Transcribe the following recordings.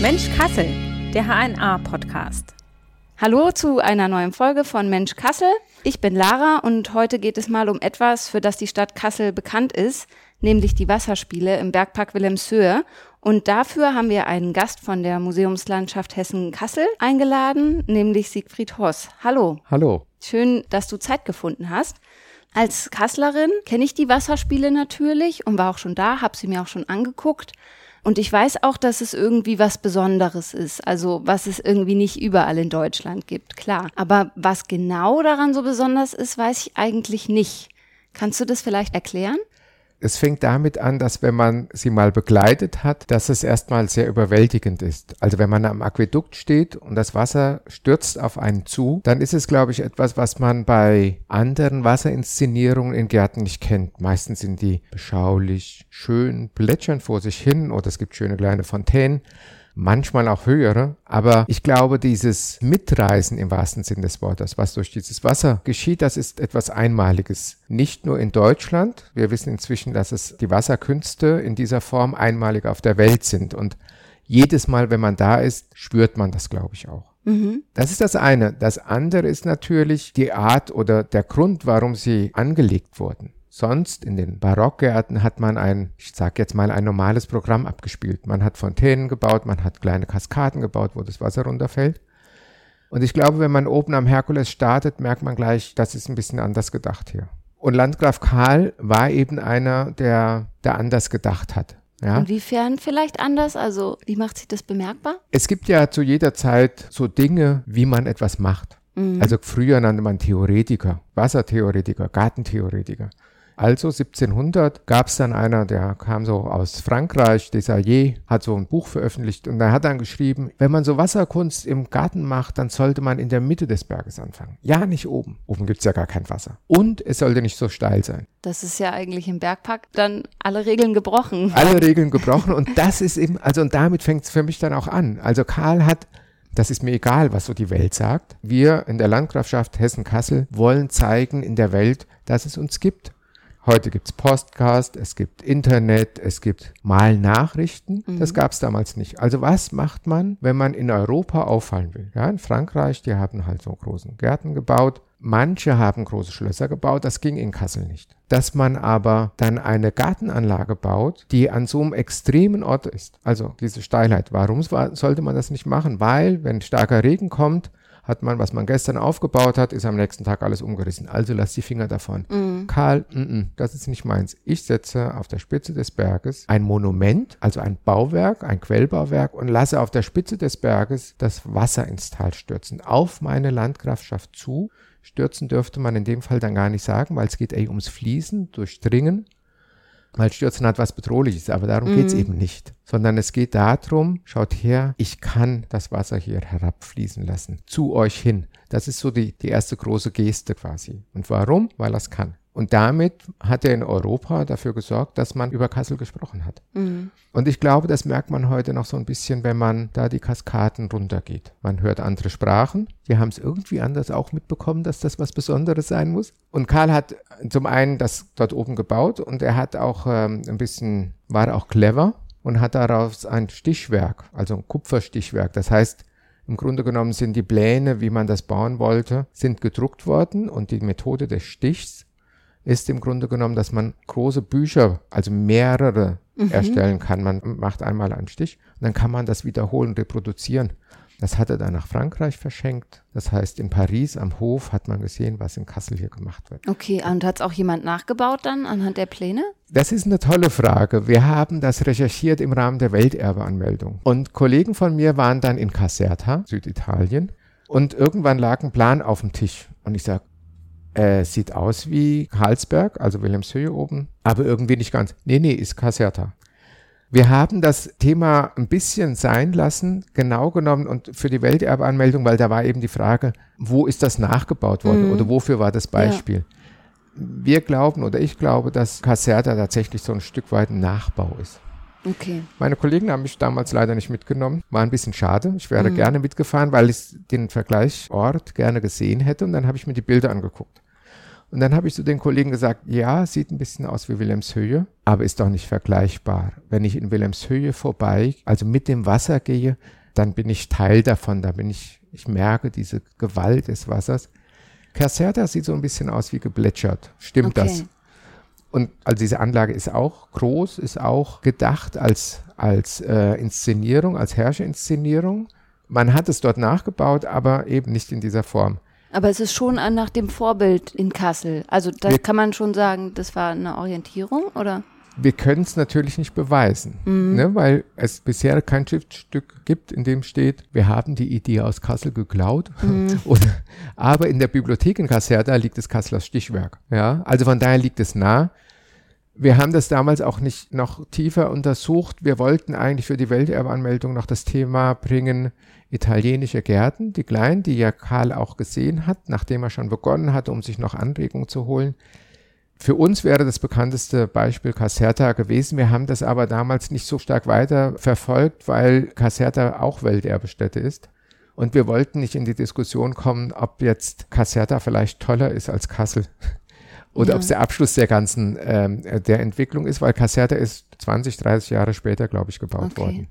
Mensch Kassel, der HNA-Podcast. Hallo zu einer neuen Folge von Mensch Kassel. Ich bin Lara und heute geht es mal um etwas, für das die Stadt Kassel bekannt ist, nämlich die Wasserspiele im Bergpark Wilhelmshöhe. Und dafür haben wir einen Gast von der Museumslandschaft Hessen-Kassel eingeladen, nämlich Siegfried Hoss. Hallo. Hallo. Schön, dass du Zeit gefunden hast. Als Kasslerin kenne ich die Wasserspiele natürlich und war auch schon da, habe sie mir auch schon angeguckt. Und ich weiß auch, dass es irgendwie was Besonderes ist, also was es irgendwie nicht überall in Deutschland gibt, klar. Aber was genau daran so besonders ist, weiß ich eigentlich nicht. Kannst du das vielleicht erklären? Es fängt damit an, dass wenn man sie mal begleitet hat, dass es erstmal sehr überwältigend ist. Also wenn man am Aquädukt steht und das Wasser stürzt auf einen zu, dann ist es, glaube ich, etwas, was man bei anderen Wasserinszenierungen in Gärten nicht kennt. Meistens sind die beschaulich, schön, plätschern vor sich hin oder es gibt schöne kleine Fontänen manchmal auch höhere. Aber ich glaube, dieses Mitreisen im wahrsten Sinn des Wortes, was durch dieses Wasser geschieht, das ist etwas Einmaliges. Nicht nur in Deutschland. Wir wissen inzwischen, dass es die Wasserkünste in dieser Form einmalig auf der Welt sind. Und jedes Mal, wenn man da ist, spürt man das, glaube ich, auch. Mhm. Das ist das eine. Das andere ist natürlich die Art oder der Grund, warum sie angelegt wurden. Sonst in den Barockgärten hat man ein, ich sag jetzt mal, ein normales Programm abgespielt. Man hat Fontänen gebaut, man hat kleine Kaskaden gebaut, wo das Wasser runterfällt. Und ich glaube, wenn man oben am Herkules startet, merkt man gleich, das ist ein bisschen anders gedacht hier. Und Landgraf Karl war eben einer, der, der anders gedacht hat. Ja. Inwiefern vielleicht anders? Also, wie macht sich das bemerkbar? Es gibt ja zu jeder Zeit so Dinge, wie man etwas macht. Mhm. Also früher nannte man Theoretiker, Wassertheoretiker, Gartentheoretiker. Also 1700 gab es dann einer, der kam so aus Frankreich, Desayes, hat so ein Buch veröffentlicht und er hat dann geschrieben, wenn man so Wasserkunst im Garten macht, dann sollte man in der Mitte des Berges anfangen. Ja, nicht oben. Oben gibt es ja gar kein Wasser. Und es sollte nicht so steil sein. Das ist ja eigentlich im Bergpark dann alle Regeln gebrochen. Alle Regeln gebrochen und das ist eben, also und damit fängt es für mich dann auch an. Also Karl hat das ist mir egal, was so die Welt sagt. Wir in der Landgrafschaft Hessen-Kassel wollen zeigen in der Welt, dass es uns gibt. Heute gibt's Podcast, es gibt Internet, es gibt mal Nachrichten. Mhm. Das gab's damals nicht. Also was macht man, wenn man in Europa auffallen will? Ja, in Frankreich, die haben halt so großen Gärten gebaut. Manche haben große Schlösser gebaut, das ging in Kassel nicht. Dass man aber dann eine Gartenanlage baut, die an so einem extremen Ort ist, also diese Steilheit. Warum sollte man das nicht machen? Weil, wenn starker Regen kommt, hat man, was man gestern aufgebaut hat, ist am nächsten Tag alles umgerissen. Also lass die Finger davon. Mhm. Karl, n -n, das ist nicht meins. Ich setze auf der Spitze des Berges ein Monument, also ein Bauwerk, ein Quellbauwerk und lasse auf der Spitze des Berges das Wasser ins Tal stürzen, auf meine Landgrafschaft zu. Stürzen dürfte man in dem Fall dann gar nicht sagen, weil es geht ey ums Fließen, durchdringen weil Stürzen hat was Bedrohliches, aber darum mhm. geht's eben nicht. Sondern es geht darum, schaut her, ich kann das Wasser hier herabfließen lassen, zu euch hin. Das ist so die, die erste große Geste quasi. Und warum? Weil er es kann. Und damit hat er in Europa dafür gesorgt, dass man über Kassel gesprochen hat. Mhm. Und ich glaube, das merkt man heute noch so ein bisschen, wenn man da die Kaskaden runtergeht. Man hört andere Sprachen, die haben es irgendwie anders auch mitbekommen, dass das was Besonderes sein muss. Und Karl hat zum einen das dort oben gebaut und er hat auch ähm, ein bisschen, war auch clever und hat daraus ein Stichwerk, also ein Kupferstichwerk. Das heißt, im Grunde genommen sind die Pläne, wie man das bauen wollte, sind gedruckt worden und die Methode des Stichs ist im Grunde genommen, dass man große Bücher, also mehrere mhm. erstellen kann. Man macht einmal einen Stich und dann kann man das wiederholen, reproduzieren. Das hat er dann nach Frankreich verschenkt. Das heißt, in Paris am Hof hat man gesehen, was in Kassel hier gemacht wird. Okay, und hat es auch jemand nachgebaut dann anhand der Pläne? Das ist eine tolle Frage. Wir haben das recherchiert im Rahmen der Welterbeanmeldung. Und Kollegen von mir waren dann in Caserta, Süditalien. Und irgendwann lag ein Plan auf dem Tisch. Und ich sage, äh, sieht aus wie Karlsberg, also Wilhelmshöhe oben, aber irgendwie nicht ganz. Nee, nee, ist Caserta. Wir haben das Thema ein bisschen sein lassen, genau genommen und für die Welterbeanmeldung, weil da war eben die Frage, wo ist das nachgebaut worden mhm. oder wofür war das Beispiel? Ja. Wir glauben oder ich glaube, dass Caserta tatsächlich so ein Stück weit ein Nachbau ist. Okay. Meine Kollegen haben mich damals leider nicht mitgenommen. War ein bisschen schade. Ich wäre mhm. gerne mitgefahren, weil ich den Vergleichsort gerne gesehen hätte und dann habe ich mir die Bilder angeguckt. Und dann habe ich zu den Kollegen gesagt, ja, sieht ein bisschen aus wie Wilhelmshöhe, aber ist doch nicht vergleichbar. Wenn ich in Wilhelmshöhe vorbei, also mit dem Wasser gehe, dann bin ich Teil davon, da bin ich, ich merke diese Gewalt des Wassers. Caserta sieht so ein bisschen aus wie geplätschert. Stimmt okay. das? Und also diese Anlage ist auch groß, ist auch gedacht als, als äh, Inszenierung, als Herrscherinszenierung. Man hat es dort nachgebaut, aber eben nicht in dieser Form. Aber es ist schon nach dem Vorbild in Kassel. Also da kann man schon sagen, das war eine Orientierung, oder? Wir können es natürlich nicht beweisen, mhm. ne, weil es bisher kein Schriftstück gibt, in dem steht, wir haben die Idee aus Kassel geklaut. Mhm. Oder, aber in der Bibliothek in Caserta liegt das Kasseler Stichwerk. Ja? Also von daher liegt es nah. Wir haben das damals auch nicht noch tiefer untersucht. Wir wollten eigentlich für die Welterbeanmeldung noch das Thema bringen, italienische Gärten, die kleinen, die ja Karl auch gesehen hat, nachdem er schon begonnen hatte, um sich noch Anregungen zu holen. Für uns wäre das bekannteste Beispiel Caserta gewesen. Wir haben das aber damals nicht so stark weiter verfolgt, weil Caserta auch Welterbestätte ist. Und wir wollten nicht in die Diskussion kommen, ob jetzt Caserta vielleicht toller ist als Kassel oder ja. ob es der Abschluss der ganzen ähm, der Entwicklung ist, weil Caserta ist 20, 30 Jahre später, glaube ich, gebaut okay. worden.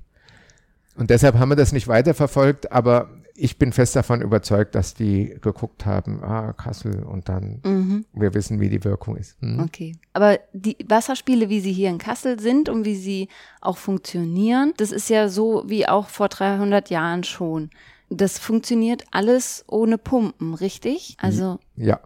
Und deshalb haben wir das nicht weiterverfolgt, aber ich bin fest davon überzeugt, dass die geguckt haben, ah, Kassel und dann mhm. wir wissen, wie die Wirkung ist. Mhm. Okay. Aber die Wasserspiele, wie sie hier in Kassel sind und wie sie auch funktionieren, das ist ja so wie auch vor 300 Jahren schon. Das funktioniert alles ohne Pumpen, richtig? Also. Ja.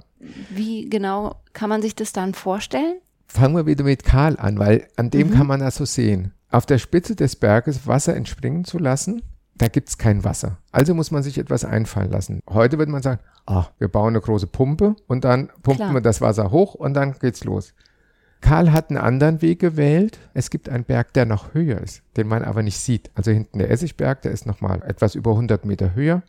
Wie genau kann man sich das dann vorstellen? Fangen wir wieder mit Karl an, weil an dem mhm. kann man das so sehen auf der Spitze des Berges Wasser entspringen zu lassen, da gibt es kein Wasser. Also muss man sich etwas einfallen lassen. Heute würde man sagen, ah, wir bauen eine große Pumpe und dann pumpen Klar. wir das Wasser hoch und dann geht's los. Karl hat einen anderen Weg gewählt. Es gibt einen Berg, der noch höher ist, den man aber nicht sieht. Also hinten der Essigberg, der ist nochmal etwas über 100 Meter höher.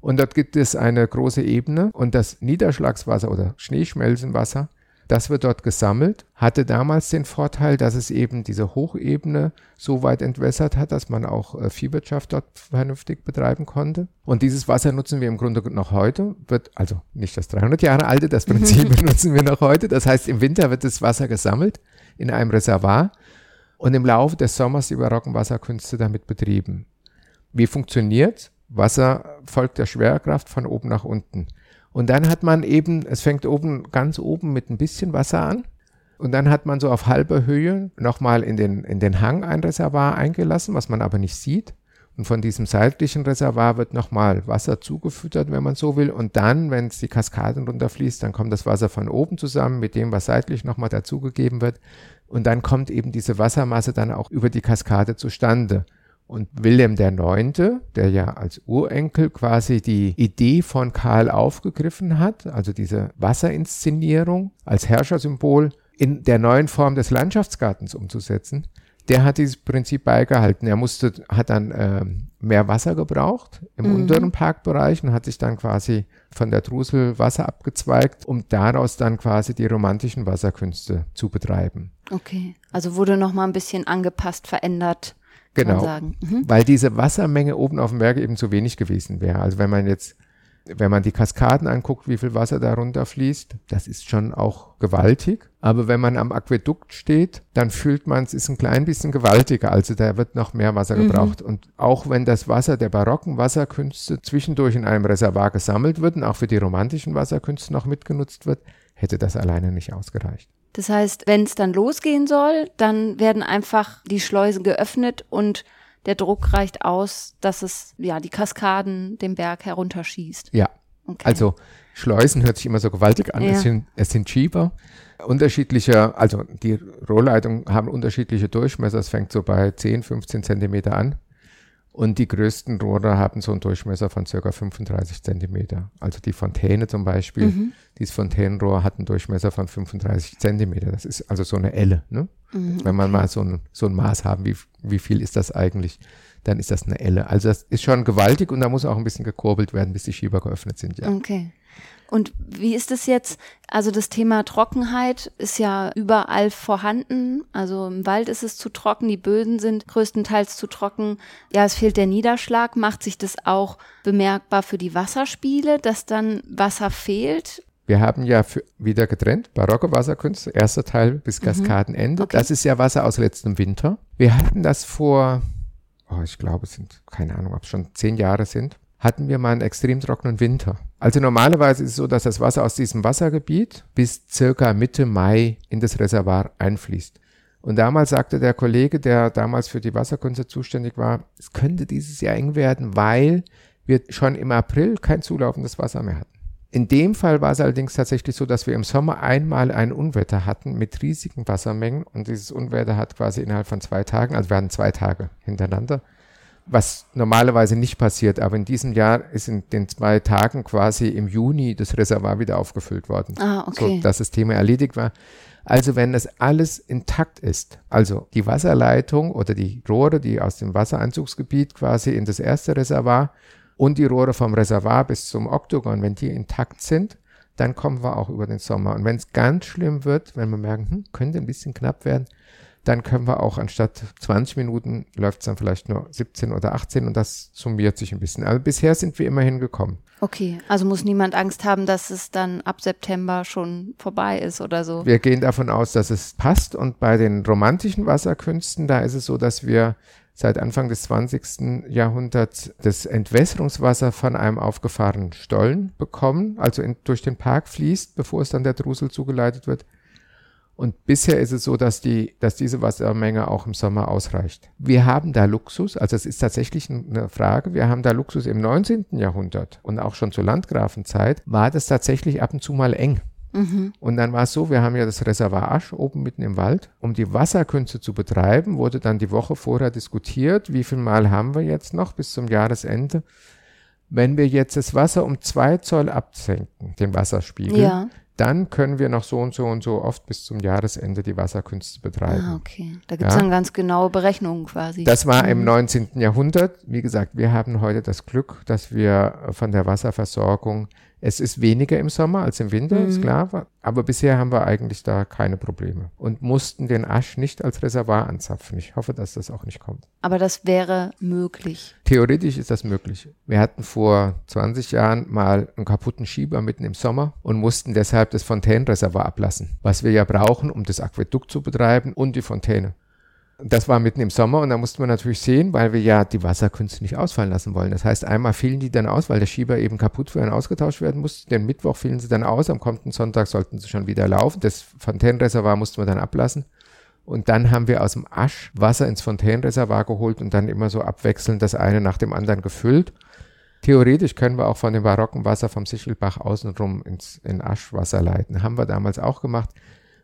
Und dort gibt es eine große Ebene und das Niederschlagswasser oder Schneeschmelzenwasser das wird dort gesammelt, hatte damals den Vorteil, dass es eben diese Hochebene so weit entwässert hat, dass man auch äh, Viehwirtschaft dort vernünftig betreiben konnte. Und dieses Wasser nutzen wir im Grunde noch heute, wird also nicht das 300 Jahre alte, das Prinzip benutzen wir noch heute. Das heißt, im Winter wird das Wasser gesammelt in einem Reservoir und im Laufe des Sommers die barocken Wasserkünste damit betrieben. Wie funktioniert? Wasser folgt der Schwerkraft von oben nach unten. Und dann hat man eben, es fängt oben, ganz oben mit ein bisschen Wasser an. Und dann hat man so auf halber Höhe nochmal in den, in den Hang ein Reservoir eingelassen, was man aber nicht sieht. Und von diesem seitlichen Reservoir wird nochmal Wasser zugefüttert, wenn man so will. Und dann, wenn es die Kaskaden runterfließt, dann kommt das Wasser von oben zusammen mit dem, was seitlich nochmal dazugegeben wird. Und dann kommt eben diese Wassermasse dann auch über die Kaskade zustande. Und Wilhelm IX., der ja als Urenkel quasi die Idee von Karl aufgegriffen hat, also diese Wasserinszenierung als Herrschersymbol in der neuen Form des Landschaftsgartens umzusetzen, der hat dieses Prinzip beigehalten. Er musste, hat dann äh, mehr Wasser gebraucht im mhm. unteren Parkbereich und hat sich dann quasi von der Drusel Wasser abgezweigt, um daraus dann quasi die romantischen Wasserkünste zu betreiben. Okay, also wurde nochmal ein bisschen angepasst, verändert. Genau, mhm. weil diese Wassermenge oben auf dem Berg eben zu wenig gewesen wäre. Also wenn man jetzt, wenn man die Kaskaden anguckt, wie viel Wasser da runterfließt, das ist schon auch gewaltig. Aber wenn man am Aquädukt steht, dann fühlt man, es ist ein klein bisschen gewaltiger. Also da wird noch mehr Wasser mhm. gebraucht. Und auch wenn das Wasser der barocken Wasserkünste zwischendurch in einem Reservoir gesammelt wird und auch für die romantischen Wasserkünste noch mitgenutzt wird, hätte das alleine nicht ausgereicht. Das heißt, wenn es dann losgehen soll, dann werden einfach die Schleusen geöffnet und der Druck reicht aus, dass es ja die Kaskaden den Berg herunterschießt. Ja. Okay. Also Schleusen hört sich immer so gewaltig an. Ja. Es, sind, es sind Schieber. Unterschiedlicher, also die Rohrleitungen haben unterschiedliche Durchmesser. Es fängt so bei 10, 15 Zentimeter an. Und die größten Rohre haben so einen Durchmesser von circa 35 Zentimeter. Also die Fontäne zum Beispiel, mhm. dieses Fontänenrohr hat einen Durchmesser von 35 Zentimeter. Das ist also so eine Elle. Ne? Mhm, Wenn man mal so ein, so ein Maß haben, wie, wie viel ist das eigentlich, dann ist das eine Elle. Also das ist schon gewaltig und da muss auch ein bisschen gekurbelt werden, bis die Schieber geöffnet sind. Ja. Okay. Und wie ist es jetzt? Also das Thema Trockenheit ist ja überall vorhanden. Also im Wald ist es zu trocken, die Böden sind größtenteils zu trocken. Ja, es fehlt der Niederschlag. Macht sich das auch bemerkbar für die Wasserspiele, dass dann Wasser fehlt? Wir haben ja für, wieder getrennt, barocke Wasserkünste, erster Teil bis Kaskadenende. Okay. Das ist ja Wasser aus letztem Winter. Wir hatten das vor, oh, ich glaube, es sind, keine Ahnung, ob es schon zehn Jahre sind, hatten wir mal einen extrem trockenen Winter. Also normalerweise ist es so, dass das Wasser aus diesem Wassergebiet bis circa Mitte Mai in das Reservoir einfließt. Und damals sagte der Kollege, der damals für die Wasserkünste zuständig war, es könnte dieses Jahr eng werden, weil wir schon im April kein zulaufendes Wasser mehr hatten. In dem Fall war es allerdings tatsächlich so, dass wir im Sommer einmal ein Unwetter hatten mit riesigen Wassermengen und dieses Unwetter hat quasi innerhalb von zwei Tagen, also wir hatten zwei Tage hintereinander, was normalerweise nicht passiert, aber in diesem Jahr ist in den zwei Tagen quasi im Juni das Reservoir wieder aufgefüllt worden, Ah, okay. so dass das Thema erledigt war. Also wenn das alles intakt ist, also die Wasserleitung oder die Rohre, die aus dem Wassereinzugsgebiet quasi in das erste Reservoir und die Rohre vom Reservoir bis zum Oktogon, wenn die intakt sind, dann kommen wir auch über den Sommer. Und wenn es ganz schlimm wird, wenn wir merken, hm, könnte ein bisschen knapp werden, dann können wir auch anstatt 20 Minuten läuft es dann vielleicht nur 17 oder 18 und das summiert sich ein bisschen. Also bisher sind wir immerhin gekommen. Okay, also muss niemand Angst haben, dass es dann ab September schon vorbei ist oder so. Wir gehen davon aus, dass es passt und bei den romantischen Wasserkünsten, da ist es so, dass wir seit Anfang des 20. Jahrhunderts das Entwässerungswasser von einem aufgefahrenen Stollen bekommen, also in, durch den Park fließt, bevor es dann der Drusel zugeleitet wird. Und bisher ist es so, dass, die, dass diese Wassermenge auch im Sommer ausreicht. Wir haben da Luxus, also es ist tatsächlich eine Frage, wir haben da Luxus im 19. Jahrhundert und auch schon zur Landgrafenzeit war das tatsächlich ab und zu mal eng. Mhm. Und dann war es so, wir haben ja das Reservoir Asch oben mitten im Wald. Um die Wasserkünste zu betreiben, wurde dann die Woche vorher diskutiert, wie viel Mal haben wir jetzt noch bis zum Jahresende. Wenn wir jetzt das Wasser um zwei Zoll absenken, den Wasserspiegel, Ja. Dann können wir noch so und so und so oft bis zum Jahresende die Wasserkünste betreiben. Ah, okay. Da gibt es Ja. dann ganz genaue Berechnungen quasi. Das war im Mhm. 19. Jahrhundert. Wie gesagt, wir haben heute das Glück, dass wir von der Wasserversorgung, es ist weniger im Sommer als im Winter, ist Mhm. klar, aber bisher haben wir eigentlich da keine Probleme und mussten den Asch nicht als Reservoir anzapfen. Ich hoffe, dass das auch nicht kommt. Aber das wäre möglich. Theoretisch ist das möglich. Wir hatten vor 20 Jahren mal einen kaputten Schieber mitten im Sommer und mussten deshalb das Fontänenreservoir ablassen, was wir ja brauchen, um das Aquädukt zu betreiben und die Fontäne. Das war mitten im Sommer und da mussten wir natürlich sehen, weil wir ja die Wasserkünste nicht ausfallen lassen wollen. Das heißt, einmal fielen die dann aus, weil der Schieber eben kaputt war und ausgetauscht werden musste. Den Mittwoch fielen sie dann aus, am kommenden Sonntag sollten sie schon wieder laufen. Das Fontänenreservoir mussten wir dann ablassen. Und dann haben wir aus dem Asch Wasser ins Fontänenreservoir geholt und dann immer so abwechselnd das eine nach dem anderen gefüllt. Theoretisch können wir auch von dem barocken Wasser vom Sichelbach außenrum ins in Aschwasser leiten. Haben wir damals auch gemacht.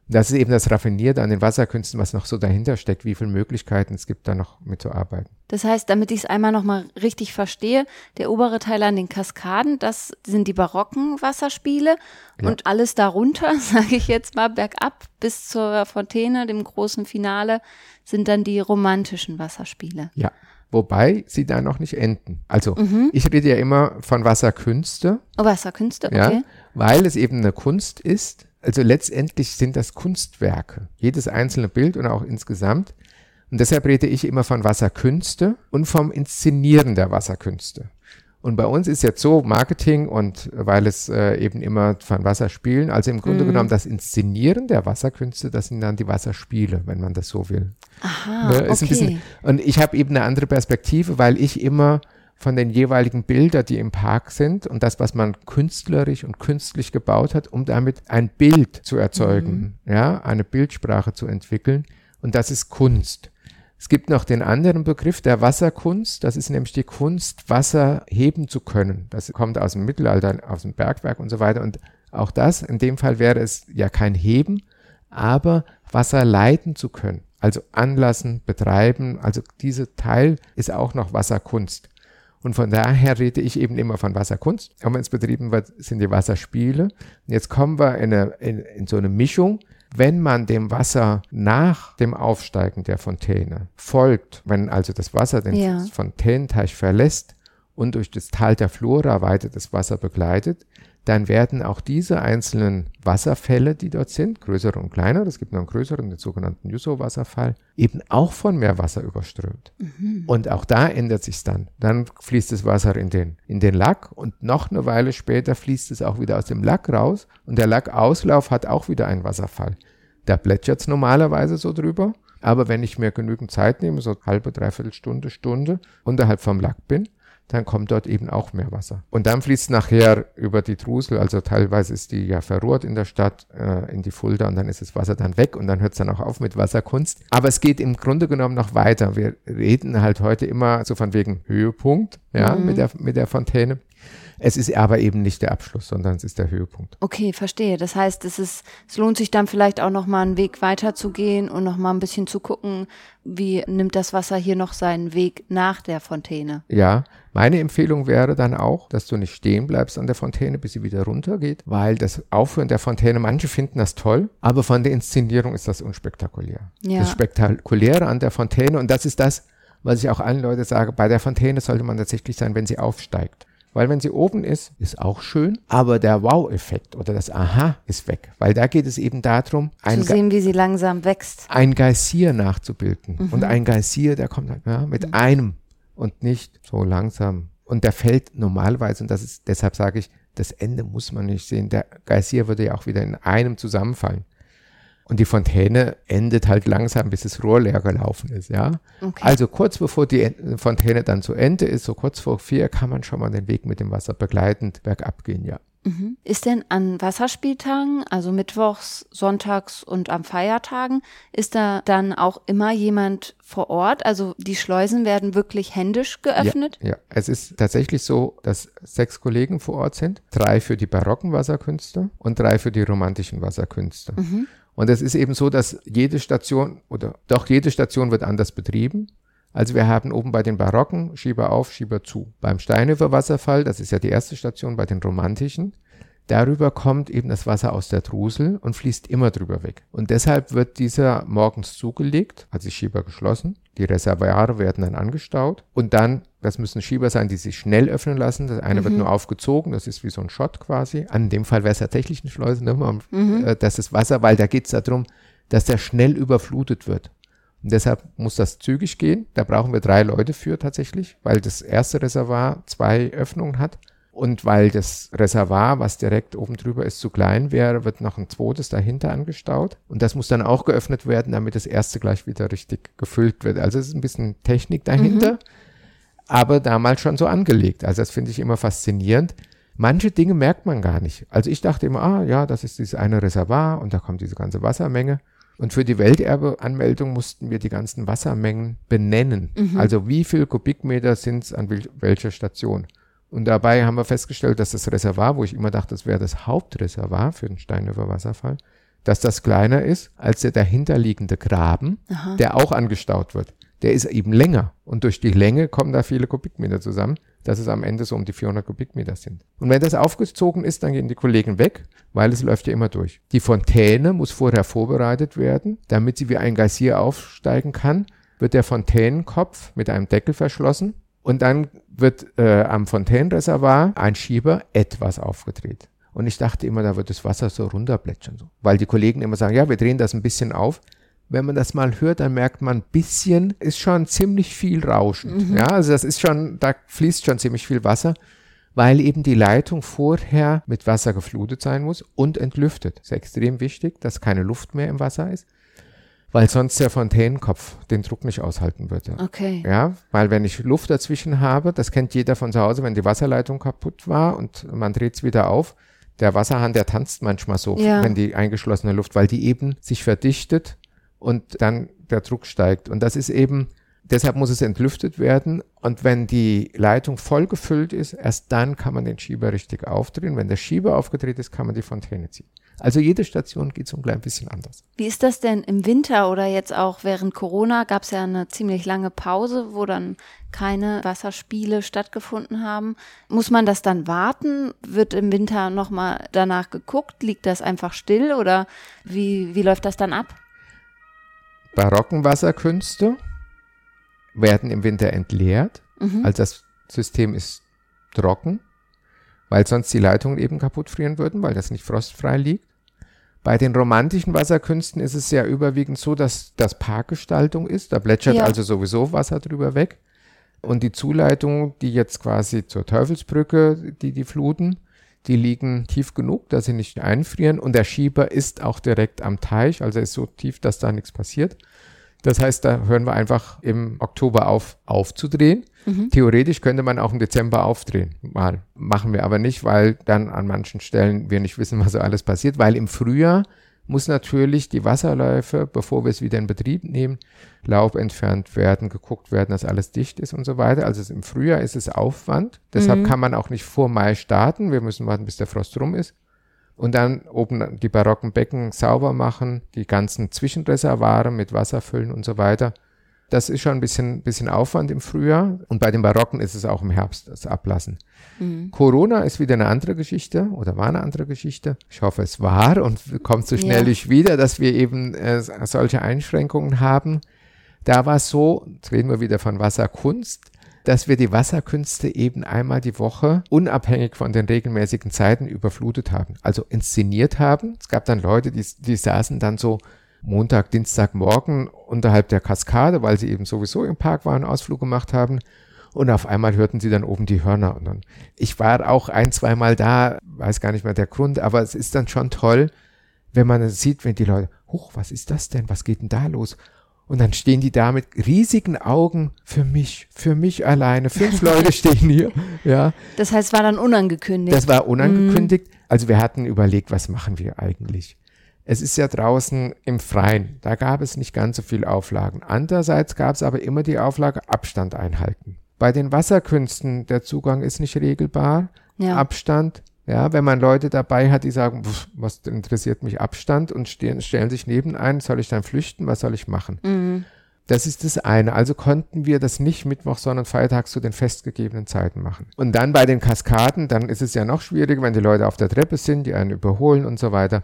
Das ist eben das Raffinierte an den Wasserkünsten, was noch so dahinter steckt, wie viele Möglichkeiten es gibt, da noch mitzuarbeiten. Das heißt, damit ich es einmal nochmal richtig verstehe, der obere Teil an den Kaskaden, das sind die barocken Wasserspiele Ja. und alles darunter, sage ich jetzt mal, bergab bis zur Fontäne, dem großen Finale, sind dann die romantischen Wasserspiele. Ja. Wobei sie da noch nicht enden. Also, Mhm. ich rede ja immer von Wasserkünste, Oh, Wasserkünste, ja, okay. weil es eben eine Kunst ist. Also letztendlich sind das Kunstwerke. Jedes einzelne Bild und auch insgesamt. Und deshalb rede ich immer von Wasserkünste und vom Inszenieren der Wasserkünste. Und bei uns ist jetzt so Marketing und weil es äh, eben immer von Wasserspielen, also im Grunde Mhm. genommen das Inszenieren der Wasserkünste, das sind dann die Wasserspiele, wenn man das so will. Aha, Ne, okay. bisschen, und ich habe eben eine andere Perspektive, weil ich immer von den jeweiligen Bildern, die im Park sind und das, was man künstlerisch und künstlich gebaut hat, um damit ein Bild zu erzeugen, ja, eine Bildsprache zu entwickeln. Und das ist Kunst. Es gibt noch den anderen Begriff der Wasserkunst. Das ist nämlich die Kunst, Wasser heben zu können. Das kommt aus dem Mittelalter, aus dem Bergwerk und so weiter. Und auch das, in dem Fall wäre es ja kein Heben, aber Wasser leiten zu können. Also anlassen, betreiben. Also dieser Teil ist auch noch Wasserkunst. Und von daher rede ich eben immer von Wasserkunst. Und wenn es betrieben wird, sind die Wasserspiele. Und jetzt kommen wir in, eine, in, in so eine Mischung. Wenn man dem Wasser nach dem Aufsteigen der Fontäne folgt, wenn also das Wasser den Ja. Fontänenteich verlässt und durch das Tal der Flora weiter das Wasser begleitet, dann werden auch diese einzelnen Wasserfälle, die dort sind, größere und kleinere, es gibt noch einen größeren, den sogenannten Jusso-Wasserfall, eben auch von Meerwasser überströmt. Mhm. Und auch da ändert sich dann. Dann fließt das Wasser in den, in den Lack und noch eine Weile später fließt es auch wieder aus dem Lack raus und der Lackauslauf hat auch wieder einen Wasserfall. Da plätschert es normalerweise so drüber, aber wenn ich mir genügend Zeit nehme, so halbe, dreiviertel Stunde, Stunde, unterhalb vom Lack bin, dann kommt dort eben auch mehr Wasser. Und dann fließt es nachher über die Drusel, also teilweise ist die ja verrohrt in der Stadt, äh, in die Fulda und dann ist das Wasser dann weg und dann hört es dann auch auf mit Wasserkunst. Aber es geht im Grunde genommen noch weiter. Wir reden halt heute immer so von wegen Höhepunkt, ja, mhm. mit, der, mit der Fontäne. Es ist aber eben nicht der Abschluss, sondern es ist der Höhepunkt. Okay, verstehe. Das heißt, es ist, es lohnt sich dann vielleicht auch noch mal einen Weg weiter zu gehen und noch mal ein bisschen zu gucken, wie nimmt das Wasser hier noch seinen Weg nach der Fontäne. Ja, meine Empfehlung wäre dann auch, dass du nicht stehen bleibst an der Fontäne, bis sie wieder runtergeht, weil das Aufhören der Fontäne, manche finden das toll, aber von der Inszenierung ist das unspektakulär. Ja. Das Spektakuläre an der Fontäne und das ist das, was ich auch allen Leuten sage, bei der Fontäne sollte man tatsächlich sein, wenn sie aufsteigt. Weil wenn sie oben ist, ist auch schön, aber der Wow-Effekt oder das Aha ist weg. Weil da geht es eben darum, ein zu sehen, wie sie langsam wächst. Ein Geysir nachzubilden. Mhm. Und ein Geysir, der kommt halt, ja, mit mhm. einem und nicht so langsam. Und der fällt normalerweise, und das ist, deshalb sage ich, das Ende muss man nicht sehen. Der Geysir würde ja auch wieder in einem zusammenfallen. Und die Fontäne endet halt langsam, bis das Rohr leer gelaufen ist, ja. Okay. Also kurz bevor die Fontäne dann zu Ende ist, so kurz vor vier, kann man schon mal den Weg mit dem Wasser begleitend bergab gehen, ja. Mhm. Ist denn an Wasserspieltagen, also mittwochs, sonntags und am Feiertagen, ist da dann auch immer jemand vor Ort? Also die Schleusen werden wirklich händisch geöffnet? Ja, ja. es ist tatsächlich so, dass sechs Kollegen vor Ort sind, drei für die barocken Wasserkünste und drei für die romantischen Wasserkünste. Mhm. Und es ist eben so, dass jede Station oder doch jede Station wird anders betrieben. Also wir haben oben bei den Barocken Schieber auf, Schieber zu. Beim Steinhöfer Wasserfall, das ist ja die erste Station bei den Romantischen, darüber kommt eben das Wasser aus der Drusel und fließt immer drüber weg. Und deshalb wird dieser morgens zugelegt, also Schieber geschlossen. Die Reservoire werden dann angestaut und dann das müssen Schieber sein, die sich schnell öffnen lassen. Das eine mhm. wird nur aufgezogen, das ist wie so ein Shot quasi. An dem Fall wäre es tatsächlich eine Schleuse, ne? mhm. Äh, das ist Wasser, weil da geht es darum, dass der schnell überflutet wird. Und deshalb muss das zügig gehen. Da brauchen wir drei Leute für tatsächlich, weil das erste Reservoir zwei Öffnungen hat. Und weil das Reservoir, was direkt oben drüber ist, zu klein wäre, wird noch ein zweites dahinter angestaut. Und das muss dann auch geöffnet werden, damit das erste gleich wieder richtig gefüllt wird. Also es ist ein bisschen Technik dahinter. Mhm aber damals schon so angelegt. Also das finde ich immer faszinierend. Manche Dinge merkt man gar nicht. Also ich dachte immer, ah ja, das ist dieses eine Reservoir und da kommt diese ganze Wassermenge. Und für die Welterbeanmeldung mussten wir die ganzen Wassermengen benennen. Mhm. Also wie viel Kubikmeter sind es an welcher Station. Und dabei haben wir festgestellt, dass das Reservoir, wo ich immer dachte, das wäre das Hauptreservoir für den Steinhöfer Wasserfall, dass das kleiner ist als der dahinterliegende Graben, Aha. der auch angestaut wird der ist eben länger. Und durch die Länge kommen da viele Kubikmeter zusammen, dass es am Ende so um die 400 Kubikmeter sind. Und wenn das aufgezogen ist, dann gehen die Kollegen weg, weil es läuft ja immer durch. Die Fontäne muss vorher vorbereitet werden, damit sie wie ein Geysir aufsteigen kann, wird der Fontänenkopf mit einem Deckel verschlossen und dann wird äh, am Fontänenreservoir ein Schieber etwas aufgedreht. Und ich dachte immer, da wird das Wasser so runterplätschern. So. Weil die Kollegen immer sagen, ja, wir drehen das ein bisschen auf wenn man das mal hört, dann merkt man, ein bisschen ist schon ziemlich viel rauschend. Mhm. Ja, also das ist schon, da fließt schon ziemlich viel Wasser, weil eben die Leitung vorher mit Wasser geflutet sein muss und entlüftet. Das ist extrem wichtig, dass keine Luft mehr im Wasser ist, weil sonst der Fontänenkopf den Druck nicht aushalten würde. Okay. Ja, weil wenn ich Luft dazwischen habe, das kennt jeder von zu Hause, wenn die Wasserleitung kaputt war und man dreht es wieder auf, der Wasserhahn, der tanzt manchmal so, ja. wenn die eingeschlossene Luft, weil die eben sich verdichtet und dann der Druck steigt. Und das ist eben, deshalb muss es entlüftet werden. Und wenn die Leitung voll gefüllt ist, erst dann kann man den Schieber richtig aufdrehen. Wenn der Schieber aufgedreht ist, kann man die Fontäne ziehen. Also jede Station geht so ein klein bisschen anders. Wie ist das denn im Winter oder jetzt auch während Corona? Gab es ja eine ziemlich lange Pause, wo dann keine Wasserspiele stattgefunden haben. Muss man das dann warten? Wird im Winter nochmal danach geguckt? Liegt das einfach still oder wie, wie läuft das dann ab? barocken Wasserkünste werden im Winter entleert. Mhm. Also das System ist trocken, weil sonst die Leitungen eben kaputt frieren würden, weil das nicht frostfrei liegt. Bei den romantischen Wasserkünsten ist es ja überwiegend so, dass das Parkgestaltung ist. Da plätschert Ja. also sowieso Wasser drüber weg. Und die Zuleitungen, die jetzt quasi zur Teufelsbrücke, die die fluten, die liegen tief genug, dass sie nicht einfrieren. Und der Schieber ist auch direkt am Teich, also ist so tief, dass da nichts passiert. Das heißt, da hören wir einfach im Oktober auf, aufzudrehen. Theoretisch könnte man auch im Dezember aufdrehen. Mal. Machen wir aber nicht, weil dann an manchen Stellen wir nicht wissen, was so alles passiert. Weil im Frühjahr muss natürlich die Wasserläufe, bevor wir es wieder in Betrieb nehmen, Laub entfernt werden, geguckt werden, dass alles dicht ist und so weiter. Also im Frühjahr ist es Aufwand. Deshalb kann man auch nicht vor Mai starten. Wir müssen warten, bis der Frost rum ist. Und dann oben die barocken Becken sauber machen, die ganzen Zwischenreservare mit Wasser füllen und so weiter. Das ist schon ein bisschen, bisschen Aufwand im Frühjahr. Und bei den Barocken ist es auch im Herbst das Ablassen. Corona ist wieder eine andere Geschichte oder war eine andere Geschichte. Ich hoffe, es war und kommt so schnell Ja. nicht wieder, dass wir eben äh, solche Einschränkungen haben. Da war es so, jetzt reden wir wieder von Wasserkunst, dass wir die Wasserkünste eben einmal die Woche unabhängig von den regelmäßigen Zeiten überflutet haben, also inszeniert haben. Es gab dann Leute, die, die saßen dann so Montag, Dienstag, Morgen unterhalb der Kaskade, weil sie eben sowieso im Park waren, Ausflug gemacht haben. Und auf einmal hörten sie dann oben die Hörner. Und dann, ich war auch ein, zweimal da, weiß gar nicht mehr der Grund, aber es ist dann schon toll, wenn man sieht, wenn die Leute, huch, was ist das denn? Was geht denn da los? Und dann stehen die da mit riesigen Augen für mich, für mich alleine. Fünf Leute stehen hier. Ja, Das heißt, war dann unangekündigt. das war unangekündigt. Also wir hatten überlegt, was machen wir eigentlich? Es ist ja draußen im Freien. Da gab es nicht ganz so viel Auflagen. Andererseits gab es aber immer die Auflage Abstand einhalten. Bei den Wasserkünsten, der Zugang ist nicht regelbar. ja. Abstand. Ja, wenn man Leute dabei hat, die sagen, "Pff, was interessiert mich Abstand und stehen, stellen sich neben ein, soll ich dann flüchten? Was soll ich machen? Mhm. Das ist das eine. Also konnten wir das nicht Mittwoch, sondern Freitags zu den festgegebenen Zeiten machen. Und dann bei den Kaskaden, dann ist es ja noch schwieriger, wenn die Leute auf der Treppe sind, die einen überholen und so weiter.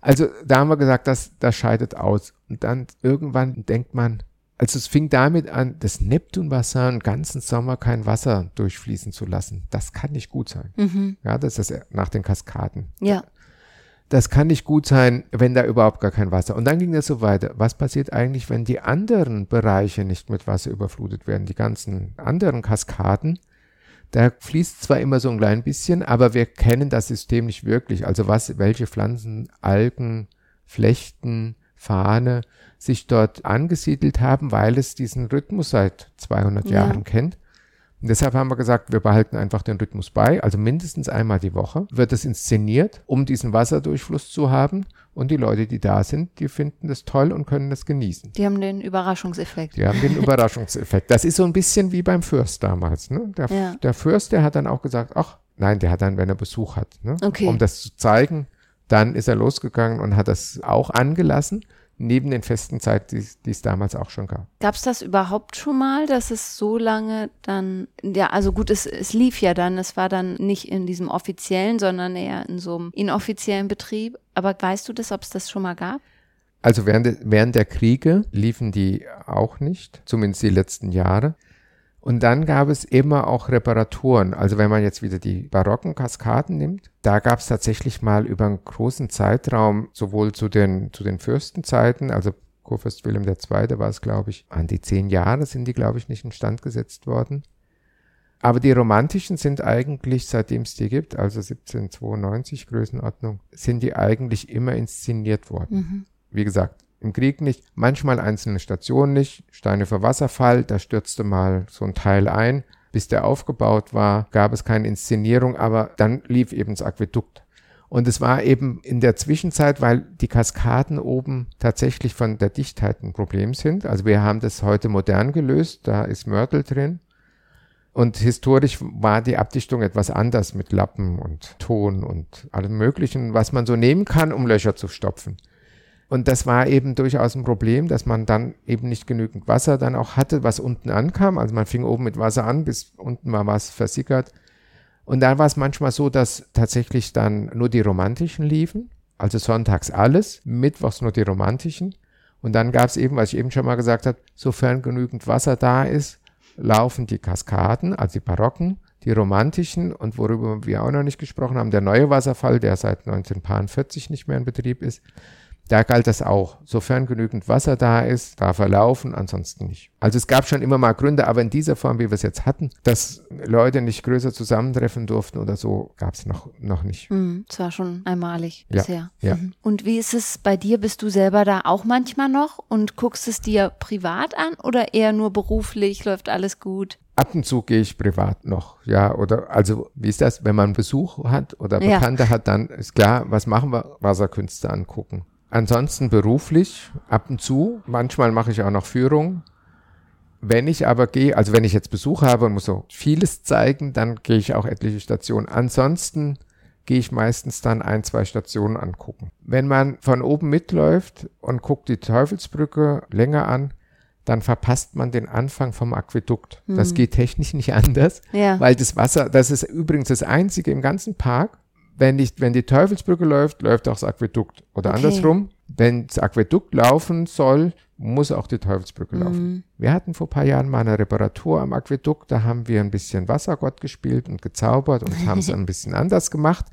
Also da haben wir gesagt, das, das scheidet aus. Und dann irgendwann denkt man, also es fing damit an, das Neptunwasser einen ganzen Sommer kein Wasser durchfließen zu lassen. Das kann nicht gut sein. Mhm. Ja, das ist nach den Kaskaden. Ja. Das kann nicht gut sein, wenn da überhaupt gar kein Wasser. Und dann ging das so weiter. Was passiert eigentlich, wenn die anderen Bereiche nicht mit Wasser überflutet werden? Die ganzen anderen Kaskaden. Da fließt zwar immer so ein klein bisschen, aber wir kennen das System nicht wirklich. Also was, welche Pflanzen, Algen, Flechten, Fahne sich dort angesiedelt haben, weil es diesen Rhythmus seit 200 Ja. Jahren kennt. Und deshalb haben wir gesagt, wir behalten einfach den Rhythmus bei. Also mindestens einmal die Woche wird es inszeniert, um diesen Wasserdurchfluss zu haben. Und die Leute, die da sind, die finden das toll und können das genießen. Die haben den Überraschungseffekt. Die haben den Überraschungseffekt. Das ist so ein bisschen wie beim Fürst damals. Ne? Der, Ja. der Fürst, der hat dann auch gesagt, ach, nein, der hat dann, wenn er Besuch hat, ne? Okay. um das zu zeigen, dann ist er losgegangen und hat das auch angelassen, neben den festen Zeiten, die, es damals auch schon gab. Gab es das überhaupt schon mal, dass es so lange dann, ja, also gut, es, es lief ja dann, es war dann nicht in diesem offiziellen, sondern eher in so einem inoffiziellen Betrieb. Aber weißt du das, ob es das schon mal gab? Also während, während der Kriege liefen die auch nicht, zumindest die letzten Jahre. Und dann gab es immer auch Reparaturen. Also wenn man jetzt wieder die barocken Kaskaden nimmt, da gab es tatsächlich mal über einen großen Zeitraum, sowohl zu den, zu den Fürstenzeiten, also Kurfürst Wilhelm II. war es, glaube ich, an die zehn Jahre sind die, glaube ich, nicht instand gesetzt worden. Aber die romantischen sind eigentlich, seitdem es die gibt, also 1792 Größenordnung, sind die eigentlich immer inszeniert worden. Wie gesagt, im Krieg nicht, manchmal einzelne Stationen nicht, Steine für Wasserfall, da stürzte mal so ein Teil ein. Bis der aufgebaut war, gab es keine Inszenierung, aber dann lief eben das Aquädukt. Und es war eben in der Zwischenzeit, weil die Kaskaden oben tatsächlich von der Dichtheit ein Problem sind. Also wir haben das heute modern gelöst, da ist Mörtel drin. Und historisch war die Abdichtung etwas anders mit Lappen und Ton und allem Möglichen, was man so nehmen kann, um Löcher zu stopfen. Und das war eben durchaus ein Problem, dass man dann eben nicht genügend Wasser dann auch hatte, was unten ankam. Also man fing oben mit Wasser an, bis unten war was versickert. Und da war es manchmal so, dass tatsächlich dann nur die romantischen liefen, also sonntags alles, mittwochs nur die romantischen. Und dann gab es eben, was ich eben schon mal gesagt habe, sofern genügend Wasser da ist, laufen die Kaskaden, also die barocken, die romantischen und worüber wir auch noch nicht gesprochen haben, der neue Wasserfall, der seit 1940 nicht mehr in Betrieb ist, da galt das auch. Sofern genügend Wasser da ist, darf er laufen, ansonsten nicht. Also es gab schon immer mal Gründe, aber in dieser Form, wie wir es jetzt hatten, dass Leute nicht größer zusammentreffen durften oder so, gab es noch, noch nicht. Mhm, das war schon einmalig Ja, bisher. ja. Mhm. Und wie ist es bei dir? Bist du selber da auch manchmal noch und guckst es dir privat an oder eher nur beruflich? Läuft alles gut? Ab und zu gehe ich privat noch, ja, oder, also, wie ist das, wenn man Besuch hat oder Ja. Bekannte hat, dann ist klar, was machen wir? Wasserkünste angucken. Ansonsten beruflich, ab und zu, manchmal mache ich auch noch Führung. Wenn ich aber gehe, also wenn ich jetzt Besuch habe und muss so vieles zeigen, dann gehe ich auch etliche Stationen. Ansonsten gehe ich meistens dann ein, zwei Stationen angucken. Wenn man von oben mitläuft und guckt die Teufelsbrücke länger an, dann verpasst man den Anfang vom Aquädukt. Das geht technisch nicht anders, Ja. weil das Wasser, das ist übrigens das einzige im ganzen Park. Wenn die, wenn die Teufelsbrücke läuft, läuft auch das Aquädukt. Oder Okay. andersrum, wenn das Aquädukt laufen soll, muss auch die Teufelsbrücke laufen. Wir hatten vor ein paar Jahren mal eine Reparatur am Aquädukt, da haben wir ein bisschen Wassergott gespielt und gezaubert und haben es ein bisschen anders gemacht.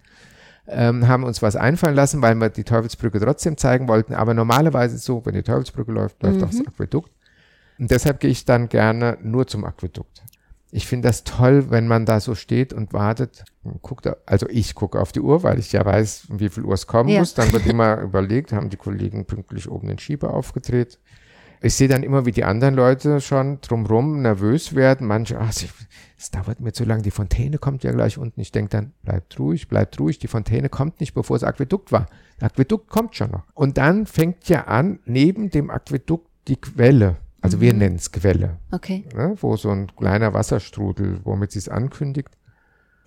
Ähm, haben uns was einfallen lassen, weil wir die Teufelsbrücke trotzdem zeigen wollten. Aber normalerweise ist es so, wenn die Teufelsbrücke läuft, läuft auch das Aquädukt. Und deshalb gehe ich dann gerne nur zum Aquädukt. Ich finde das toll, wenn man da so steht und wartet. und Guckt, also ich gucke auf die Uhr, weil ich ja weiß, um wie viel Uhr es kommen Ja. muss. Dann wird immer überlegt, haben die Kollegen pünktlich oben den Schieber aufgedreht. Ich sehe dann immer, wie die anderen Leute schon drumrum nervös werden. Manche, ach, es dauert mir zu lang, die Fontäne kommt ja gleich unten. Ich denke dann, bleibt ruhig, bleibt ruhig, die Fontäne kommt nicht, bevor das Aquädukt war. Das Aquädukt kommt schon noch. Und dann fängt ja an, neben dem Aquädukt die Quelle, also wir nennen es Quelle, Okay. ne, wo so ein kleiner Wasserstrudel, womit sie es ankündigt.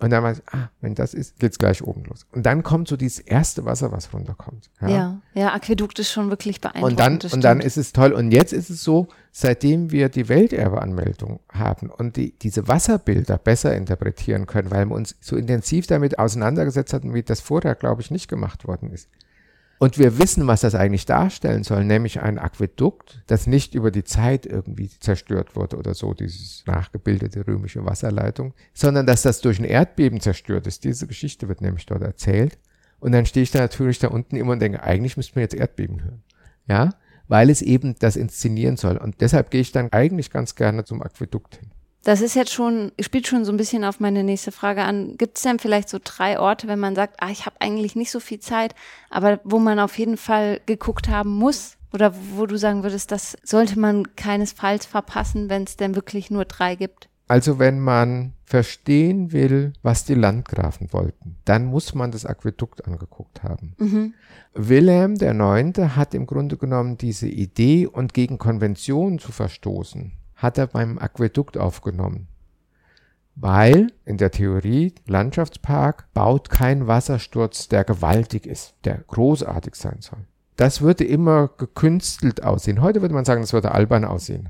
Und dann weiß ich, ah, wenn das ist, geht's gleich oben los. Und dann kommt so dieses erste Wasser, was runterkommt. Ja. ja. Aquädukt ist schon wirklich beeindruckend. Und dann, und dann ist es toll. Und jetzt ist es so, seitdem wir die Welterbeanmeldung haben und die, diese Wasserbilder besser interpretieren können, weil wir uns so intensiv damit auseinandergesetzt hatten, wie das vorher, glaube ich, nicht gemacht worden ist. Und wir wissen, was das eigentlich darstellen soll, nämlich ein Aquädukt, das nicht über die Zeit irgendwie zerstört wurde oder so, dieses nachgebildete römische Wasserleitung, sondern dass das durch ein Erdbeben zerstört ist. Diese Geschichte wird nämlich dort erzählt. Und dann stehe ich da natürlich da unten immer und denke, eigentlich müssten wir jetzt Erdbeben hören. Ja, weil es eben das inszenieren soll. Und deshalb gehe ich dann eigentlich ganz gerne zum Aquädukt hin. Das ist jetzt schon, spielt schon so ein bisschen auf meine nächste Frage an. Gibt es denn vielleicht so drei Orte, wenn man sagt, ah, ich habe eigentlich nicht so viel Zeit, aber wo man auf jeden Fall geguckt haben muss? Oder wo du sagen würdest, das sollte man keinesfalls verpassen, wenn es denn wirklich nur drei gibt? Also wenn man verstehen will, was die Landgrafen wollten, dann muss man das Aquädukt angeguckt haben. Mhm. Wilhelm IX. hat im Grunde genommen diese Idee und gegen Konventionen zu verstoßen, hat er beim Aquädukt aufgenommen. Weil in der Theorie Landschaftspark baut kein Wassersturz, der gewaltig ist, der großartig sein soll. Das würde immer gekünstelt aussehen. Heute würde man sagen, das würde albern aussehen.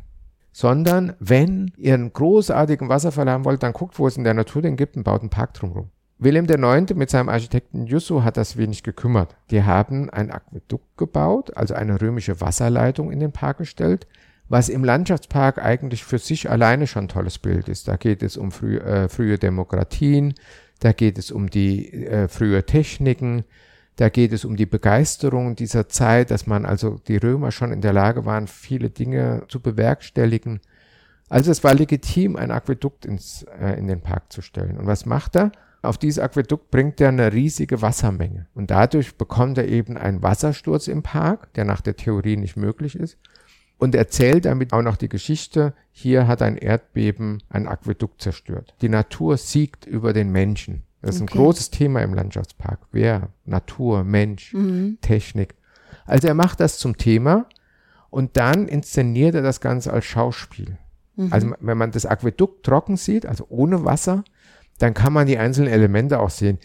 Sondern wenn ihr einen großartigen Wasserfall haben wollt, dann guckt, wo es in der Natur den gibt und baut einen Park drumherum. Wilhelm IX. mit seinem Architekten Jusso hat das wenig gekümmert. Die haben ein Aquädukt gebaut, also eine römische Wasserleitung in den Park gestellt, was im Landschaftspark eigentlich für sich alleine schon ein tolles Bild ist. Da geht es um früh, äh, frühe Demokratien, da geht es um die äh, frühe Techniken, da geht es um die Begeisterung dieser Zeit, dass man also die Römer schon in der Lage waren, viele Dinge zu bewerkstelligen. Also es war legitim, ein Aquädukt ins, äh, in den Park zu stellen. Und was macht er? Auf dieses Aquädukt bringt er eine riesige Wassermenge. Und dadurch bekommt er eben einen Wassersturz im Park, der nach der Theorie nicht möglich ist. Und erzählt damit auch noch die Geschichte, hier hat ein Erdbeben ein Aquädukt zerstört. Die Natur siegt über den Menschen. Das ist Okay. ein großes Thema im Landschaftspark. Wer? Natur, Mensch, Technik. Also er macht das zum Thema und dann inszeniert er das Ganze als Schauspiel. Also wenn man das Aquädukt trocken sieht, also ohne Wasser, dann kann man die einzelnen Elemente auch sehen.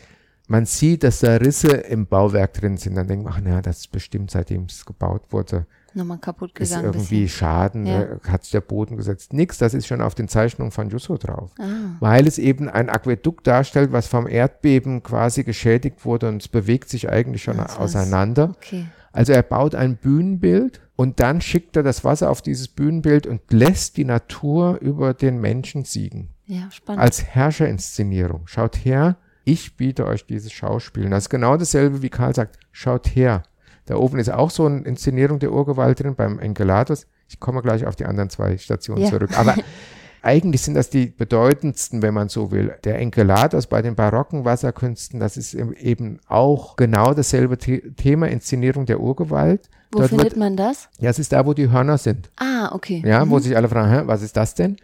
Man sieht, dass da Risse im Bauwerk drin sind. Dann denkt man, ach na, das ist bestimmt, seitdem es gebaut wurde, Nochmal kaputt ist gegangen. ein irgendwie bisschen. Schaden, Ja. äh, hat sich der Boden gesetzt. Nix, das ist schon auf den Zeichnungen von Jusso drauf. Ah, Weil es eben ein Aquädukt darstellt, was vom Erdbeben quasi geschädigt wurde und es bewegt sich eigentlich schon war's. auseinander. okay. Also er baut ein Bühnenbild Und dann schickt er das Wasser auf dieses Bühnenbild und lässt die Natur über den Menschen siegen. Ja, spannend. Als Herrscherinszenierung. Schaut her, ich biete euch dieses Schauspiel. Und das ist genau dasselbe, wie Karl sagt. Schaut her. Da oben ist auch so eine Inszenierung der Urgewalt drin beim Enkelatus. Ich komme gleich auf die anderen zwei Stationen Ja. zurück. Aber eigentlich sind das die bedeutendsten, wenn man so will. Der Enkelatus bei den barocken Wasserkünsten, das ist eben- auch genau dasselbe The Thema Inszenierung der Urgewalt. Wo Dort findet wird, man das? ja, es ist da, wo die Hörner sind. Ah, okay. Ja, wo sich alle fragen, Hä, was ist das denn?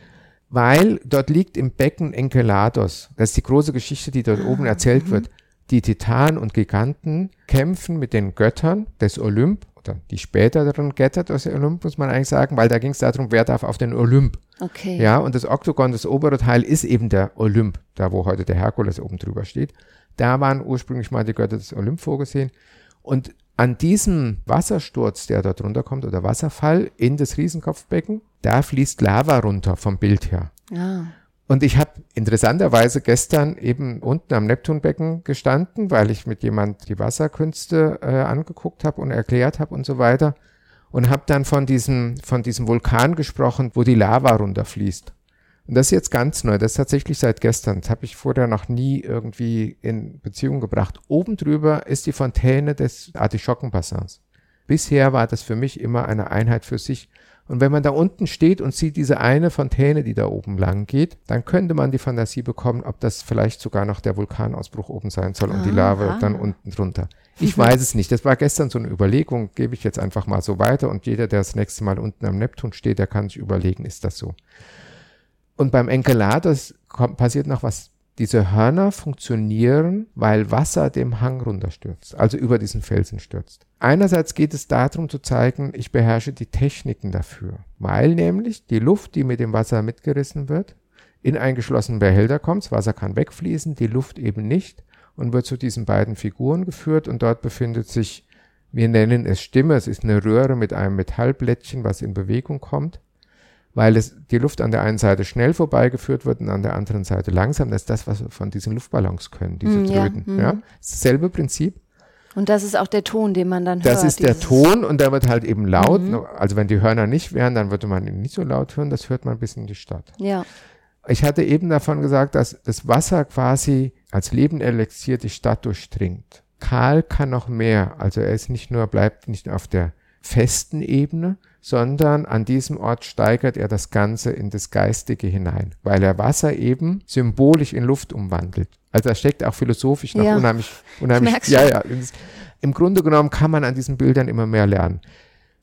Weil dort liegt im Becken Enkelados. Das ist die große Geschichte, die dort oben erzählt wird. Die Titanen und Giganten kämpfen mit den Göttern des Olymp oder die späteren Götter des Olymp, muss man eigentlich sagen, weil da ging es darum, wer darf auf den Olymp. Okay. Ja, und das Oktogon, das obere Teil, ist eben der Olymp, da wo heute der Herkules oben drüber steht. Da waren ursprünglich mal die Götter des Olymp vorgesehen. Und an diesem Wassersturz, der dort runterkommt, oder Wasserfall in das Riesenkopfbecken, da fließt Lava runter vom Bild her. Ah. Und ich habe interessanterweise gestern eben unten am Neptunbecken gestanden, weil ich mit jemand die Wasserkünste äh, angeguckt habe und erklärt habe und so weiter. Und habe dann von diesem, von diesem Vulkan gesprochen, wo die Lava runterfließt. Und das ist jetzt ganz neu. Das ist tatsächlich seit gestern. Das habe ich vorher noch nie irgendwie in Beziehung gebracht. Oben drüber ist die Fontäne des Artischockenbassins. Bisher war das für mich immer eine Einheit für sich. Und wenn man da unten steht und sieht diese eine Fontäne, die da oben lang geht, dann könnte man die Fantasie bekommen, ob das vielleicht sogar noch der Vulkanausbruch oben sein soll und die Lava dann unten drunter. Ich weiß es nicht. Das war gestern so eine Überlegung, gebe ich jetzt einfach mal so weiter und jeder, der das nächste Mal unten am Neptun steht, der kann sich überlegen, ist das so. Und beim Enceladus kommt, passiert noch was. Diese Hörner funktionieren, weil Wasser dem Hang runterstürzt, also über diesen Felsen stürzt. Einerseits geht es darum zu zeigen, ich beherrsche die Techniken dafür, weil nämlich die Luft, die mit dem Wasser mitgerissen wird, in einen geschlossenen Behälter kommt, das Wasser kann wegfließen, die Luft eben nicht und wird zu diesen beiden Figuren geführt und dort befindet sich, wir nennen es Stimme, es ist eine Röhre mit einem Metallblättchen, was in Bewegung kommt weil es die Luft an der einen Seite schnell vorbeigeführt wird und an der anderen Seite langsam. Das ist das, was wir von diesen Luftballons können, diese Mm, ja, Tröten. mm. Ja, dasselbe Prinzip. Und das ist auch der Ton, den man dann Das hört. ist der Ton und der wird halt eben laut. Mhm. Also wenn die Hörner nicht wären, dann würde man ihn nicht so laut hören. Das hört man bis in die Stadt. Ja. Ich hatte eben davon gesagt, dass das Wasser quasi als Lebenelixier die Stadt durchdringt. Karl kann noch mehr. Also er ist nicht nur, bleibt nicht auf der festen Ebene, sondern an diesem Ort steigert er das Ganze in das Geistige hinein, weil er Wasser eben symbolisch in Luft umwandelt. Also da steckt auch philosophisch noch Ja. unheimlich, unheimlich, ja, ja. Im Grunde genommen kann man an diesen Bildern immer mehr lernen.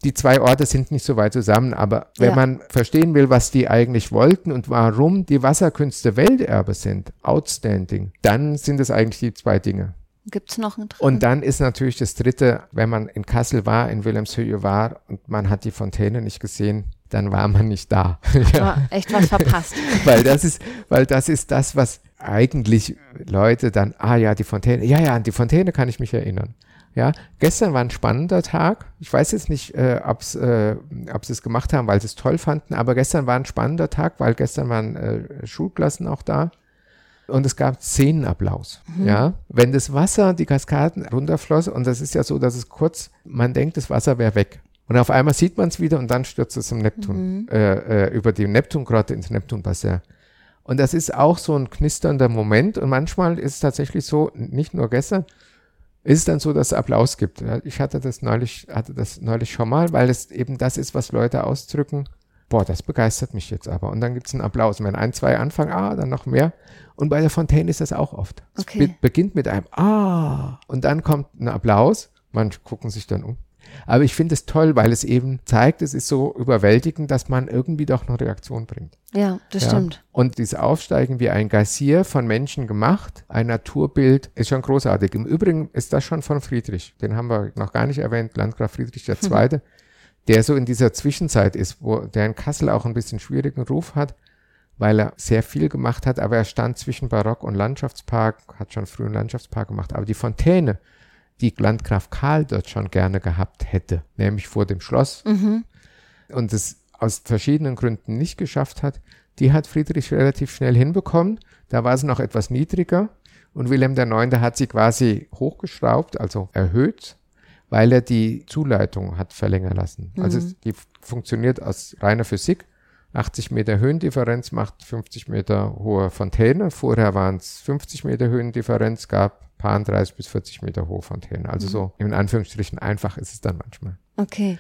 Die zwei Orte sind nicht so weit zusammen, aber wenn Ja. man verstehen will, was die eigentlich wollten und warum die Wasserkünste Welterbe sind, outstanding, dann sind es eigentlich die zwei Dinge. Gibt's noch einen dritten? Und dann ist natürlich das dritte, wenn man in Kassel war, in Wilhelmshöhe war und man hat die Fontäne nicht gesehen, dann war man nicht da. ja, War echt was verpasst. weil das ist, weil das ist das, was eigentlich Leute dann, ah ja, die Fontäne, ja, ja, an die Fontäne kann ich mich erinnern. Ja, gestern war ein spannender Tag. Ich weiß jetzt nicht, äh, ob äh, ob sie es gemacht haben, weil sie es toll fanden, aber gestern war ein spannender Tag, weil gestern waren äh, Schulklassen auch da. Und es gab Szenenapplaus. Ja, wenn das Wasser, die Kaskaden runterfloss, und das ist ja so, dass es kurz, man denkt, das Wasser wäre weg. Und auf einmal sieht man es wieder und dann stürzt es im Neptun, äh, äh, über die Neptungrotte ins Neptunbassin. Und das ist auch so ein knisternder Moment. Und manchmal ist es tatsächlich so, nicht nur gestern, ist es dann so, dass es Applaus gibt. Ich hatte das neulich, hatte das neulich schon mal, weil es eben das ist, was Leute ausdrücken. Boah, das begeistert mich jetzt aber. Und dann gibt es einen Applaus. Und wenn ein, zwei anfangen, ah, dann noch mehr. Und bei der Fontaine ist das auch oft. Es Okay. be beginnt mit einem Ah. Und dann kommt ein Applaus. Manche gucken sich dann um. Aber ich finde es toll, weil es eben zeigt, es ist so überwältigend, dass man irgendwie doch eine Reaktion bringt. Ja, das Ja. stimmt. Und dieses Aufsteigen wie ein Geysir von Menschen gemacht, ein Naturbild, ist schon großartig. Im Übrigen ist das schon von Friedrich. Den haben wir noch gar nicht erwähnt, Landgraf Friedrich II., der so in dieser Zwischenzeit ist, wo der in Kassel auch ein bisschen schwierigen Ruf hat, weil er sehr viel gemacht hat, aber er stand zwischen Barock und Landschaftspark, hat schon früh einen Landschaftspark gemacht. Aber die Fontäne, die Landgraf Karl dort schon gerne gehabt hätte, nämlich vor dem Schloss, Mhm. und es aus verschiedenen Gründen nicht geschafft hat, die hat Friedrich relativ schnell hinbekommen. Da war sie noch etwas niedriger und Wilhelm IX. hat sie quasi hochgeschraubt, also erhöht. Weil er die Zuleitung hat verlängern lassen. Also es, die funktioniert aus reiner Physik. 80 Meter Höhendifferenz macht 50 Meter hohe Fontäne. Vorher waren es 50 Meter Höhendifferenz, gab paar 30 bis 40 Meter hohe Fontäne. Also so in Anführungsstrichen einfach ist es dann manchmal. Okay.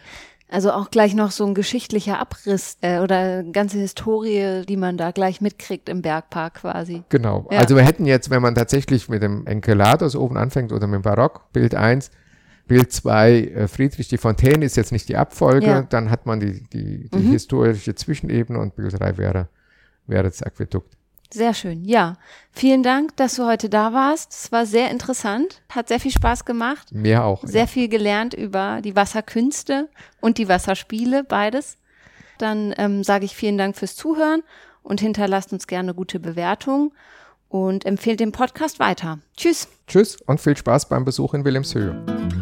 Also auch gleich noch so ein geschichtlicher Abriss äh, oder ganze Historie, die man da gleich mitkriegt im Bergpark quasi. Genau. Ja. Also wir hätten jetzt, wenn man tatsächlich mit dem Enceladus oben anfängt oder mit dem Barock, Bild 1, Bild 2, äh, Friedrich die Fontäne ist jetzt nicht die Abfolge, Ja. dann hat man die, die, die Mhm. historische Zwischenebene und Bild 3 wäre, wäre das Aquädukt. Sehr schön. Ja. Vielen Dank, dass du heute da warst. Es war sehr interessant, hat sehr viel Spaß gemacht. Mehr auch. Sehr viel gelernt über die Wasserkünste und die Wasserspiele, beides. Dann ähm, sage ich vielen Dank fürs Zuhören und hinterlasst uns gerne gute Bewertungen und empfehlt den Podcast weiter. Tschüss. Tschüss und viel Spaß beim Besuch in Wilhelmshöhe.